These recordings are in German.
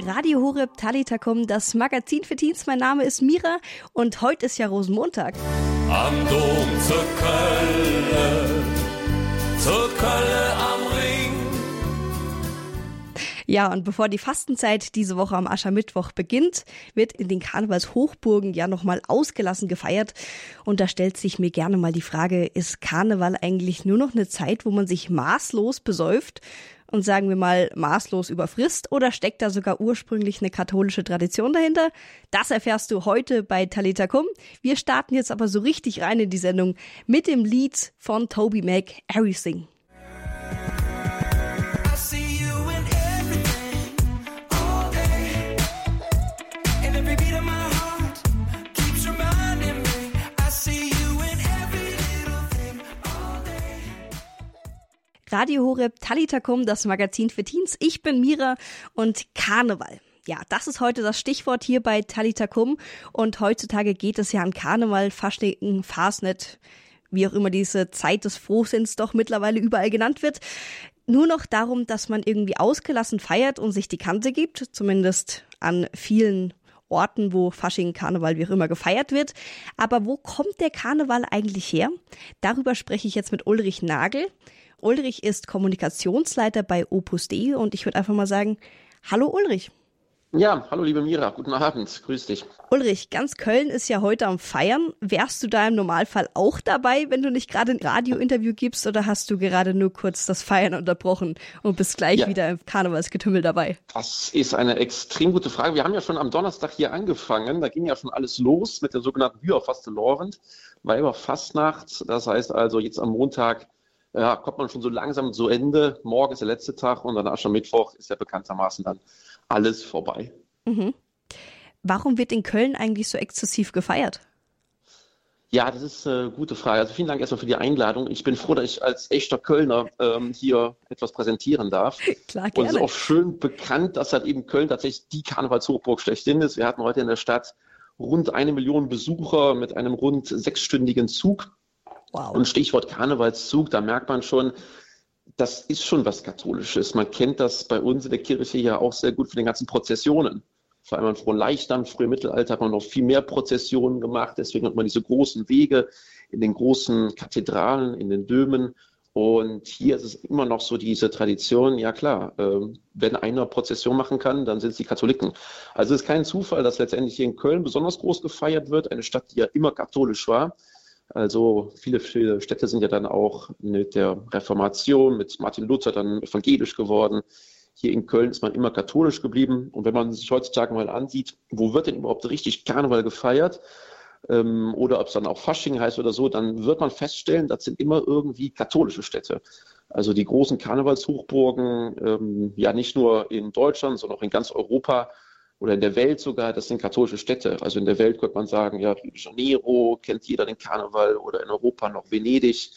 Radio Horeb Talitakum, das Magazin für Teens. Mein Name ist Mira und heute ist ja Rosenmontag. Am Dom zur Kölle, zur Kölle am Ring. Ja, und bevor die Fastenzeit diese Woche am Aschermittwoch beginnt, wird in den Karnevalshochburgen ja nochmal ausgelassen gefeiert. Und da stellt sich mir gerne mal die Frage, ist Karneval eigentlich nur noch eine Zeit, wo man sich maßlos besäuft? Und sagen wir mal maßlos überfrisst oder steckt da sogar ursprünglich eine katholische Tradition dahinter? Das erfährst du heute bei Talita Kum. Wir starten jetzt aber so richtig rein in die Sendung mit dem Lied von Toby Mac, Everything. Radio Horeb Talitakum, das Magazin für Teens. Ich bin Mira und Karneval. Ja, das ist heute das Stichwort hier bei Talitakum. Und heutzutage geht es ja an Karneval, Fasching, Fasnet, wie auch immer diese Zeit des Frohsinns doch mittlerweile überall genannt wird. Nur noch darum, dass man irgendwie ausgelassen feiert und sich die Kante gibt, zumindest an vielen Orten, wo Fasching, Karneval, wie auch immer gefeiert wird. Aber wo kommt der Karneval eigentlich her? Darüber spreche ich jetzt mit Ulrich Nagel. Ulrich ist Kommunikationsleiter bei Opus Dei und ich würde einfach mal sagen, hallo Ulrich. Ja, hallo liebe Mira, guten Abend, grüß dich. Ulrich, ganz Köln ist ja heute am Feiern. Wärst du da im Normalfall auch dabei, wenn du nicht gerade ein Radiointerview gibst oder hast du gerade nur kurz das Feiern unterbrochen und bist gleich ja. wieder im Karnevalsgetümmel dabei? Das ist eine extrem gute Frage. Wir haben ja schon am Donnerstag hier angefangen, da ging ja schon alles los mit der sogenannten Bührfaste Lorend, Weiber Fastnacht. Das heißt also jetzt am Montag ja, kommt man schon so langsam zu Ende. Morgen ist der letzte Tag und dann Aschermittwoch ist ja bekanntermaßen dann alles vorbei. Mhm. Warum wird in Köln eigentlich so exzessiv gefeiert? Ja, das ist eine gute Frage. Also vielen Dank erstmal für die Einladung. Ich bin froh, dass ich als echter Kölner ähm, hier etwas präsentieren darf. Klar, gerne. Und es ist auch schön bekannt, dass halt eben Köln tatsächlich die Karnevalshochburg schlechthin ist. Wir hatten heute in der Stadt rund eine Million Besucher mit einem rund sechsstündigen Zug. Wow. Und Stichwort Karnevalszug, da merkt man schon, das ist schon was Katholisches. Man kennt das bei uns in der Kirche ja auch sehr gut von den ganzen Prozessionen. Vor allem in Leichtern, früher Mittelalter hat man noch viel mehr Prozessionen gemacht. Deswegen hat man diese großen Wege in den großen Kathedralen, in den Dömen. Und hier ist es immer noch so diese Tradition, ja klar, äh, wenn einer Prozession machen kann, dann sind es die Katholiken. Also es ist kein Zufall, dass letztendlich hier in Köln besonders groß gefeiert wird, eine Stadt, die ja immer katholisch war. Also viele, viele Städte sind ja dann auch mit der Reformation, mit Martin Luther dann evangelisch geworden. Hier in Köln ist man immer katholisch geblieben. Und wenn man sich heutzutage mal ansieht, wo wird denn überhaupt richtig Karneval gefeiert? Ähm, oder ob es dann auch Fasching heißt oder so, dann wird man feststellen, das sind immer irgendwie katholische Städte. Also die großen Karnevalshochburgen, ähm, ja nicht nur in Deutschland, sondern auch in ganz Europa, oder in der Welt sogar, das sind katholische Städte. Also in der Welt könnte man sagen, ja, Rio de Janeiro kennt jeder den Karneval oder in Europa noch Venedig.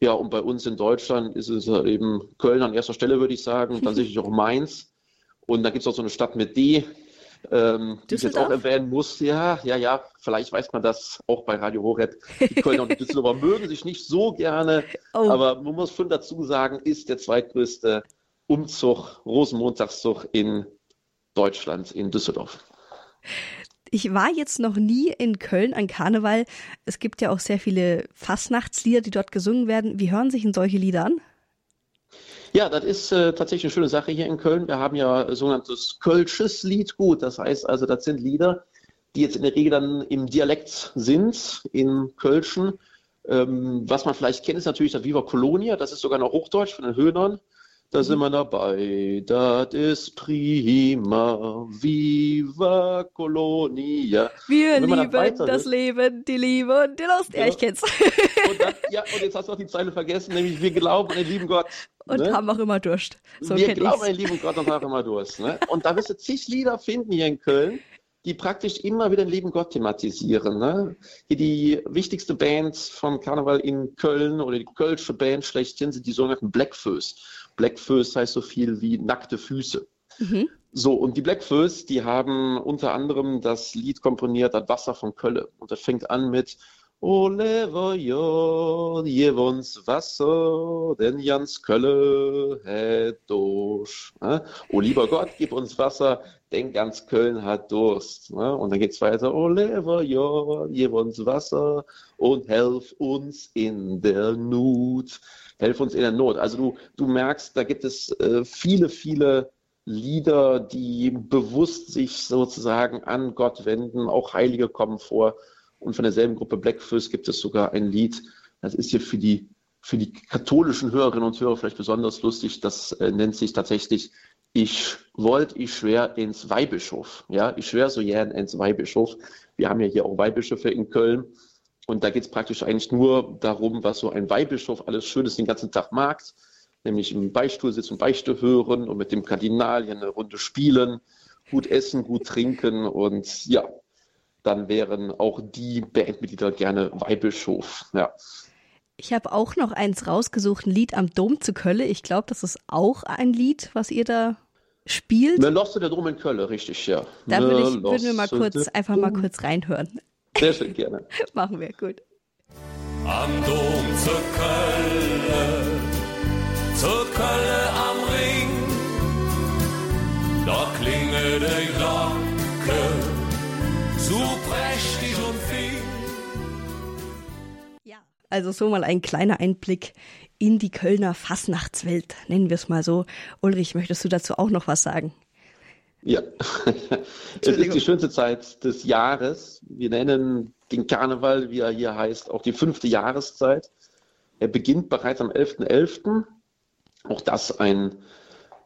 Ja, und bei uns in Deutschland ist es eben Köln an erster Stelle, würde ich sagen, dann sicherlich auch Mainz. Und dann gibt es auch so eine Stadt mit D, ähm, die ich jetzt auch erwähnen muss. Ja, ja, ja, vielleicht weiß man das auch bei Radio Horeb. Die Kölner und die Düsseldorfer mögen sich nicht so gerne, oh. aber man muss schon dazu sagen, ist der zweitgrößte Umzug, Rosenmontagszug in Deutschlands in Düsseldorf. Ich war jetzt noch nie in Köln an Karneval. Es gibt ja auch sehr viele Fastnachtslieder, die dort gesungen werden. Wie hören sich denn solche Lieder an? Ja, das ist äh, tatsächlich eine schöne Sache hier in Köln. Wir haben ja sogenanntes Kölsches Liedgut. Das heißt also, das sind Lieder, die jetzt in der Regel dann im Dialekt sind, in Kölschen. Ähm, was man vielleicht kennt, ist natürlich das Viva Colonia. Das ist sogar noch Hochdeutsch von den Höhnern. Da sind wir dabei, das ist prima, viva Colonia. Wir lieben das Leben, die Liebe und die Lust. Ja, ja ich kenn's. Und dann, ja, und jetzt hast du auch die Zeile vergessen, nämlich wir glauben an den lieben Gott. Und ne? haben auch immer Durst. So wir glauben an den lieben Gott und haben immer Durst. Ne? Und da wirst du zig Lieder finden hier in Köln, die praktisch immer wieder den lieben Gott thematisieren. Ne? Hier die wichtigste Band vom Karneval in Köln oder die kölsche Band schlechthin sind die sogenannten Blackfoes. Blackfoes heißt so viel wie nackte Füße. Mhm. So, und die Blackfoes, die haben unter anderem das Lied komponiert, das Wasser von Kölle. Und das fängt an mit Gib uns Wasser, denn Jans Kölle hat Durst. Ne? Oh lieber Gott, gib uns Wasser, denn ganz Köln hat Durst. Ne? Und dann geht es weiter, gib uns Wasser und helf uns in der Not. Helf uns in der Not. Also du, du merkst, da gibt es äh, viele, viele Lieder, die bewusst sich sozusagen an Gott wenden. Auch Heilige kommen vor. Und von derselben Gruppe Blackfish gibt es sogar ein Lied, das ist hier für die, für die katholischen Hörerinnen und Hörer vielleicht besonders lustig. Das äh, nennt sich tatsächlich Ich wollt, ich schwör ins Weihbischof. Ja, ich schwör so gern ins Weihbischof. Wir haben ja hier auch Weihbischöfe in Köln. Und da geht es praktisch eigentlich nur darum, was so ein Weihbischof alles Schönes den ganzen Tag mag. Nämlich im Beistuhl sitzen und Beichte hören und mit dem Kardinal hier eine Runde spielen, gut essen, gut trinken und ja, dann wären auch die Bandmitglieder gerne Weihbischof. Ja. Ich habe auch noch eins rausgesucht, ein Lied am Dom zu Kölle. Ich glaube, das ist auch ein Lied, was ihr da spielt. Melosse der Dom in Kölle, richtig, ja. Da würde ich, würden wir mal kurz, einfach mal kurz reinhören. Sehr schön, gerne. Machen wir, gut. Am Dom zu Kölle, zu Kölle am Ring, da klingelt die also so mal ein kleiner Einblick in die Kölner Fassnachtswelt, nennen wir es mal so. Ulrich, möchtest du dazu auch noch was sagen? Ja, es ist die schönste Zeit des Jahres. Wir nennen den Karneval, wie er hier heißt, auch die fünfte Jahreszeit. Er beginnt bereits am 11.11. .11. Auch das ein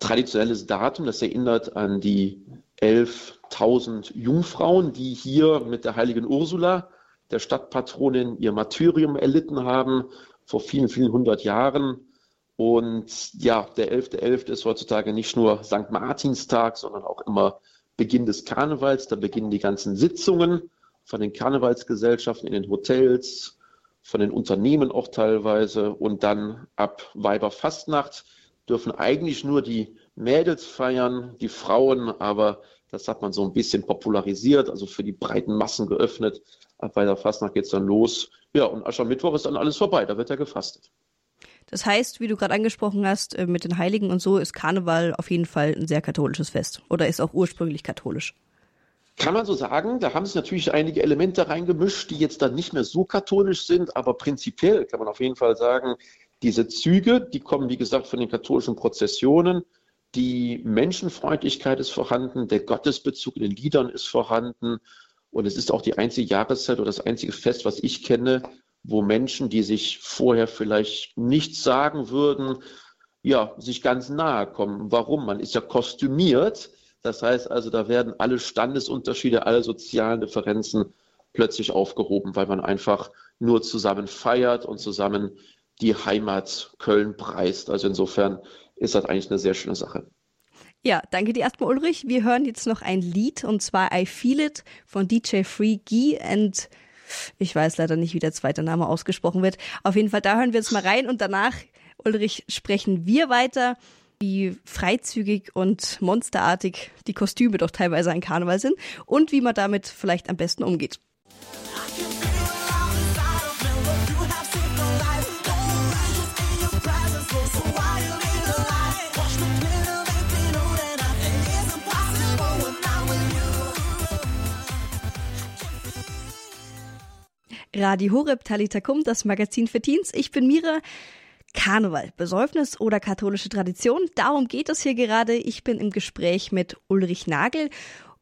traditionelles Datum, das erinnert an die 11.000 Jungfrauen, die hier mit der heiligen Ursula, der Stadtpatronin, ihr Martyrium erlitten haben vor vielen, vielen hundert Jahren. Und ja, der 11.11. .11. ist heutzutage nicht nur St. Martinstag, sondern auch immer Beginn des Karnevals. Da beginnen die ganzen Sitzungen von den Karnevalsgesellschaften in den Hotels, von den Unternehmen auch teilweise. Und dann ab Weiberfastnacht dürfen eigentlich nur die Mädels feiern, die Frauen, aber das hat man so ein bisschen popularisiert, also für die breiten Massen geöffnet. Ab bei der Fastnacht geht es dann los. Ja, und Aschermittwoch ist dann alles vorbei, da wird ja gefastet. Das heißt, wie du gerade angesprochen hast, äh, mit den Heiligen und so ist Karneval auf jeden Fall ein sehr katholisches Fest oder ist auch ursprünglich katholisch. Kann man so sagen, da haben sich natürlich einige Elemente reingemischt, die jetzt dann nicht mehr so katholisch sind, aber prinzipiell kann man auf jeden Fall sagen, diese Züge, die kommen, wie gesagt, von den katholischen Prozessionen. Die Menschenfreundlichkeit ist vorhanden, der Gottesbezug in den Liedern ist vorhanden. Und es ist auch die einzige Jahreszeit oder das einzige Fest, was ich kenne, wo Menschen, die sich vorher vielleicht nichts sagen würden, ja, sich ganz nahe kommen. Warum? Man ist ja kostümiert. Das heißt also, da werden alle Standesunterschiede, alle sozialen Differenzen plötzlich aufgehoben, weil man einfach nur zusammen feiert und zusammen die Heimat Köln preist. Also insofern ist das eigentlich eine sehr schöne Sache. Ja, danke dir erstmal, Ulrich. Wir hören jetzt noch ein Lied und zwar I Feel It von DJ Free Guy and ich weiß leider nicht, wie der zweite Name ausgesprochen wird. Auf jeden Fall, da hören wir jetzt mal rein und danach, Ulrich, sprechen wir weiter, wie freizügig und monsterartig die Kostüme doch teilweise ein Karneval sind und wie man damit vielleicht am besten umgeht. Radio Horeb Talitakum, das Magazin für Teens. Ich bin Mira. Karneval, Besäufnis oder katholische Tradition, darum geht es hier gerade. Ich bin im Gespräch mit Ulrich Nagel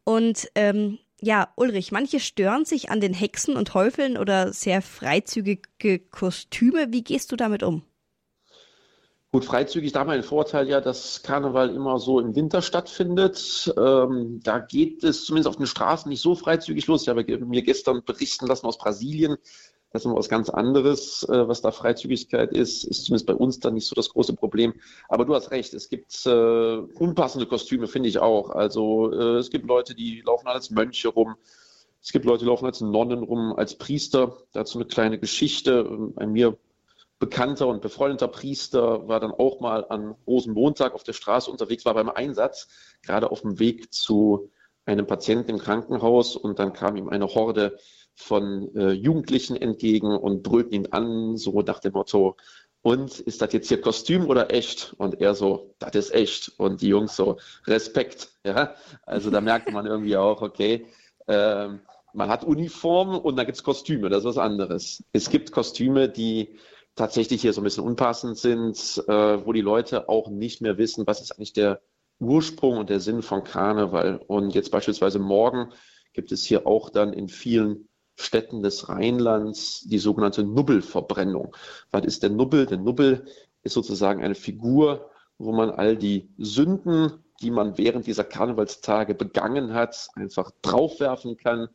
und ähm, ja, Ulrich, manche stören sich an den Hexen und Teufeln oder sehr freizügige Kostüme. Wie gehst du damit um? Gut, freizügig, da haben wir den Vorteil ja, dass Karneval immer so im Winter stattfindet. Ähm, da geht es zumindest auf den Straßen nicht so freizügig los. Ich habe mir gestern berichten lassen aus Brasilien. Das ist noch was ganz anderes, äh, was da Freizügigkeit ist. Ist zumindest bei uns dann nicht so das große Problem. Aber du hast recht, es gibt äh, unpassende Kostüme, finde ich auch. Also äh, es gibt Leute, die laufen als Mönche rum. Es gibt Leute, die laufen als Nonnen rum, als Priester. Dazu eine kleine Geschichte. Bei mir bekannter und befreundeter Priester war dann auch mal an Rosenmontag auf der Straße unterwegs, war beim Einsatz, gerade auf dem Weg zu einem Patienten im Krankenhaus und dann kam ihm eine Horde von äh, Jugendlichen entgegen und brüllten ihn an, so nach dem Motto, und ist das jetzt hier Kostüm oder echt? Und er so, das ist echt. Und die Jungs so, Respekt. Ja, also da merkt man irgendwie auch, okay, äh, man hat Uniformen und dann gibt es Kostüme, das ist was anderes. Es gibt Kostüme, die tatsächlich hier so ein bisschen unpassend sind, äh, wo die Leute auch nicht mehr wissen, was ist eigentlich der Ursprung und der Sinn von Karneval. Und jetzt beispielsweise morgen gibt es hier auch dann in vielen Städten des Rheinlands die sogenannte Nubbelverbrennung. Was ist der Nubbel? Der Nubbel ist sozusagen eine Figur, wo man all die Sünden, die man während dieser Karnevalstage begangen hat, einfach draufwerfen kann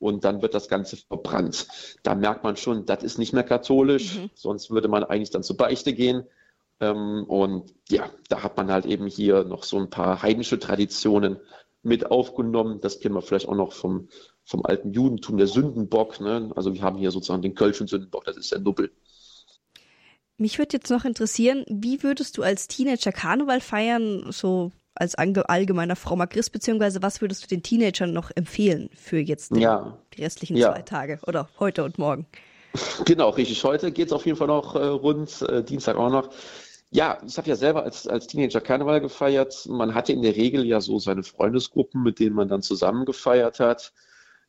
und dann wird das Ganze verbrannt. Da merkt man schon, das ist nicht mehr katholisch, mhm. sonst würde man eigentlich dann zur Beichte gehen. Ähm, und ja, da hat man halt eben hier noch so ein paar heidnische Traditionen mit aufgenommen. Das kennen wir vielleicht auch noch vom, vom alten Judentum, der Sündenbock. Ne? Also wir haben hier sozusagen den Kölschen Sündenbock, das ist der Nubbel. Mich würde jetzt noch interessieren, wie würdest du als Teenager Karneval feiern, so als allgemeiner Frommer Christ, beziehungsweise was würdest du den Teenagern noch empfehlen für jetzt den, ja. die restlichen ja. zwei Tage oder heute und morgen? Genau, richtig. Heute geht es auf jeden Fall noch äh, rund, äh, Dienstag auch noch. Ja, ich habe ja selber als, als Teenager Karneval gefeiert. Man hatte in der Regel ja so seine Freundesgruppen, mit denen man dann zusammen gefeiert hat.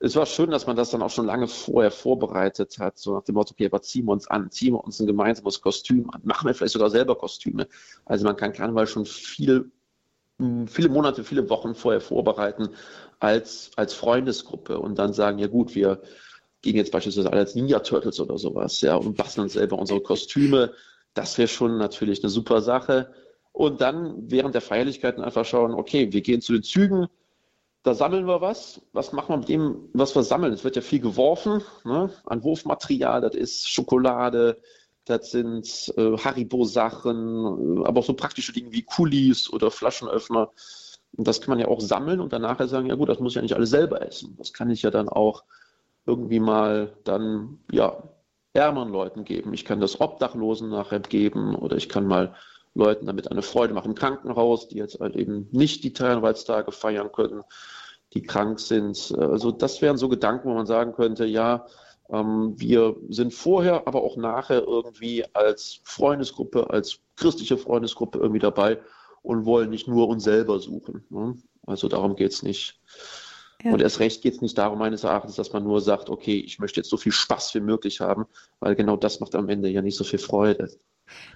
Es war schön, dass man das dann auch schon lange vorher vorbereitet hat, so nach dem Motto, okay, aber ziehen wir uns an, ziehen wir uns ein gemeinsames Kostüm an, machen wir vielleicht sogar selber Kostüme. Also man kann Karneval schon viel, viele Monate, viele Wochen vorher vorbereiten als, als Freundesgruppe und dann sagen, ja gut, wir gehen jetzt beispielsweise alle als Ninja Turtles oder sowas, ja, und basteln selber unsere Kostüme das wäre schon natürlich eine super Sache. Und dann während der Feierlichkeiten einfach schauen, okay, wir gehen zu den Zügen, da sammeln wir was. Was machen wir mit dem, was wir sammeln? Es wird ja viel geworfen ne? an Wurfmaterial, das ist Schokolade, das sind äh, Haribo-Sachen, aber auch so praktische Dinge wie Kulis oder Flaschenöffner. Und das kann man ja auch sammeln und danach sagen, ja gut, das muss ich ja nicht alles selber essen. Das kann ich ja dann auch irgendwie mal dann, ja, ärmeren Leuten geben. Ich kann das Obdachlosen nachher geben oder ich kann mal Leuten damit eine Freude machen im Krankenhaus, die jetzt halt eben nicht die Karnevalstage feiern können, die krank sind. Also das wären so Gedanken, wo man sagen könnte, ja, wir sind vorher, aber auch nachher irgendwie als Freundesgruppe, als christliche Freundesgruppe irgendwie dabei und wollen nicht nur uns selber suchen. Ne? Also darum geht es nicht. Ja. Und erst recht geht es nicht darum, meines Erachtens, dass man nur sagt, okay, ich möchte jetzt so viel Spaß wie möglich haben, weil genau das macht am Ende ja nicht so viel Freude.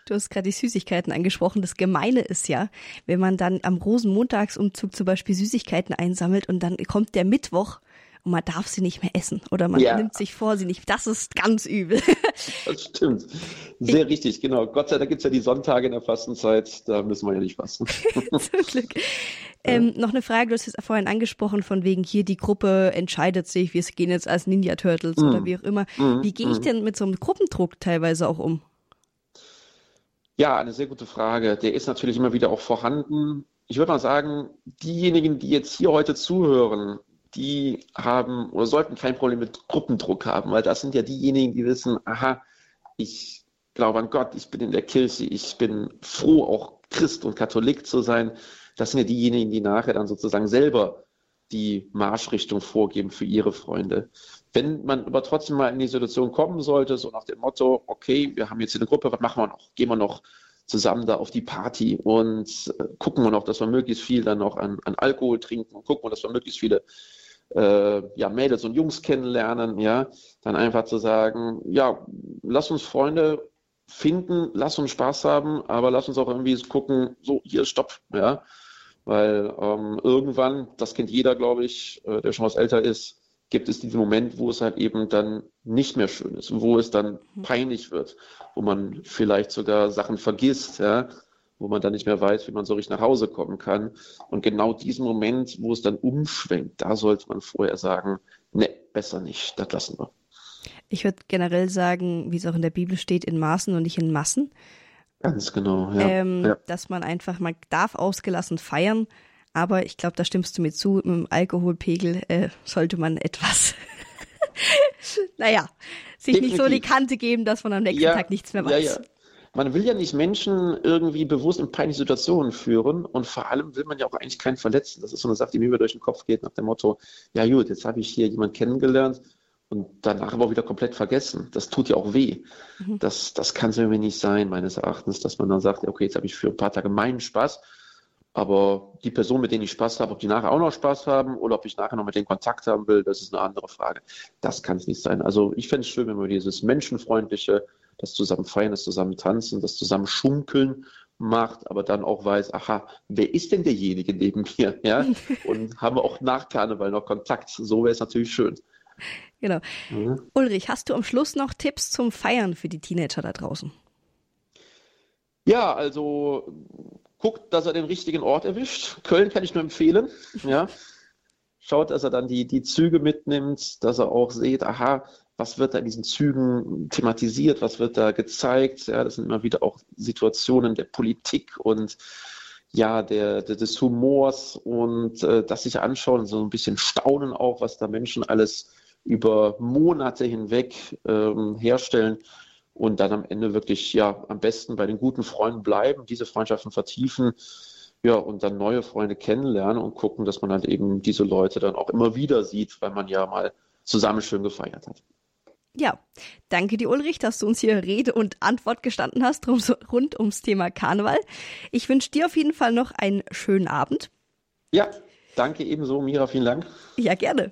Du hast gerade die Süßigkeiten angesprochen. Das Gemeine ist ja, wenn man dann am Rosenmontagsumzug zum Beispiel Süßigkeiten einsammelt und dann kommt der Mittwoch und man darf sie nicht mehr essen oder man ja. nimmt sich vor, sie nicht. Das ist ganz übel. Das stimmt. Sehr ich, richtig, genau. Gott sei Dank gibt es ja die Sonntage in der Fastenzeit, da müssen wir ja nicht fasten. Zum Glück. Ähm, noch eine Frage, du hast es vorhin angesprochen, von wegen hier die Gruppe entscheidet sich, wir gehen jetzt als Ninja Turtles mm. oder wie auch immer. Mm. Wie gehe ich mm. denn mit so einem Gruppendruck teilweise auch um? Ja, eine sehr gute Frage. Der ist natürlich immer wieder auch vorhanden. Ich würde mal sagen, diejenigen, die jetzt hier heute zuhören, die haben oder sollten kein Problem mit Gruppendruck haben, weil das sind ja diejenigen, die wissen, aha, ich glaube an Gott, ich bin in der Kirche, ich bin froh, auch Christ und Katholik zu sein. Das sind ja diejenigen, die nachher dann sozusagen selber die Marschrichtung vorgeben für ihre Freunde. Wenn man aber trotzdem mal in die Situation kommen sollte, so nach dem Motto, okay, wir haben jetzt eine Gruppe, was machen wir noch? Gehen wir noch zusammen da auf die Party und äh, gucken wir noch, dass wir möglichst viel dann noch an, an Alkohol trinken und gucken wir, dass wir möglichst viele äh, ja, Mädels und Jungs kennenlernen, ja, dann einfach zu sagen, ja, lass uns Freunde finden, lass uns Spaß haben, aber lass uns auch irgendwie gucken, so, hier ist Stopp, ja, weil ähm, irgendwann, das kennt jeder, glaube ich, äh, der schon was älter ist, gibt es diesen Moment, wo es halt eben dann nicht mehr schön ist, wo es dann mhm. peinlich wird, wo man vielleicht sogar Sachen vergisst, ja, wo man dann nicht mehr weiß, wie man so richtig nach Hause kommen kann. Und genau diesen Moment, wo es dann umschwenkt, da sollte man vorher sagen, ne, besser nicht, das lassen wir. Ich würde generell sagen, wie es auch in der Bibel steht, in Maßen und nicht in Massen. Ganz genau, ja. Ähm, ja. Dass man einfach, man darf ausgelassen feiern, aber ich glaube, da stimmst du mir zu, mit dem Alkoholpegel äh, sollte man etwas, naja, sich Definitiv. nicht so die Kante geben, dass man am nächsten ja, Tag nichts mehr weiß. Ja, ja man will ja nicht Menschen irgendwie bewusst in peinliche Situationen führen und vor allem will man ja auch eigentlich keinen verletzen. Das ist so eine Sache, die mir über durch den Kopf geht, nach dem Motto, ja gut, jetzt habe ich hier jemanden kennengelernt und danach aber auch wieder komplett vergessen. Das tut ja auch weh. Mhm. Das, das kann es irgendwie nicht sein, meines Erachtens, dass man dann sagt, okay, jetzt habe ich für ein paar Tage meinen Spaß, aber die Person, mit denen ich Spaß habe, ob die nachher auch noch Spaß haben oder ob ich nachher noch mit denen Kontakt haben will, das ist eine andere Frage. Das kann es nicht sein. Also ich fände es schön, wenn wir dieses menschenfreundliche, das zusammen feiern, das zusammen tanzen, das zusammen schunkeln macht, aber dann auch weiß, aha, wer ist denn derjenige neben mir? Ja? Und haben wir auch nach Karneval noch Kontakt. So wäre es natürlich schön. Genau. Mhm. Ulrich, hast du am Schluss noch Tipps zum Feiern für die Teenager da draußen? Ja, also guckt, dass er den richtigen Ort erwischt. Köln kann ich nur empfehlen. Ja. Schaut, dass er dann die, die Züge mitnimmt, dass er auch sieht, aha, was wird da in diesen Zügen thematisiert, was wird da gezeigt. Ja, das sind immer wieder auch Situationen der Politik und ja, der, der des Humors und äh, das sich anschauen, so ein bisschen staunen auch, was da Menschen alles über Monate hinweg ähm, herstellen und dann am Ende wirklich ja am besten bei den guten Freunden bleiben, diese Freundschaften vertiefen, ja, und dann neue Freunde kennenlernen und gucken, dass man halt eben diese Leute dann auch immer wieder sieht, weil man ja mal zusammen schön gefeiert hat. Ja, danke dir Ulrich, dass du uns hier Rede und Antwort gestanden hast rund ums Thema Karneval. Ich wünsche dir auf jeden Fall noch einen schönen Abend. Ja, danke ebenso, Mira, vielen Dank. Ja, gerne.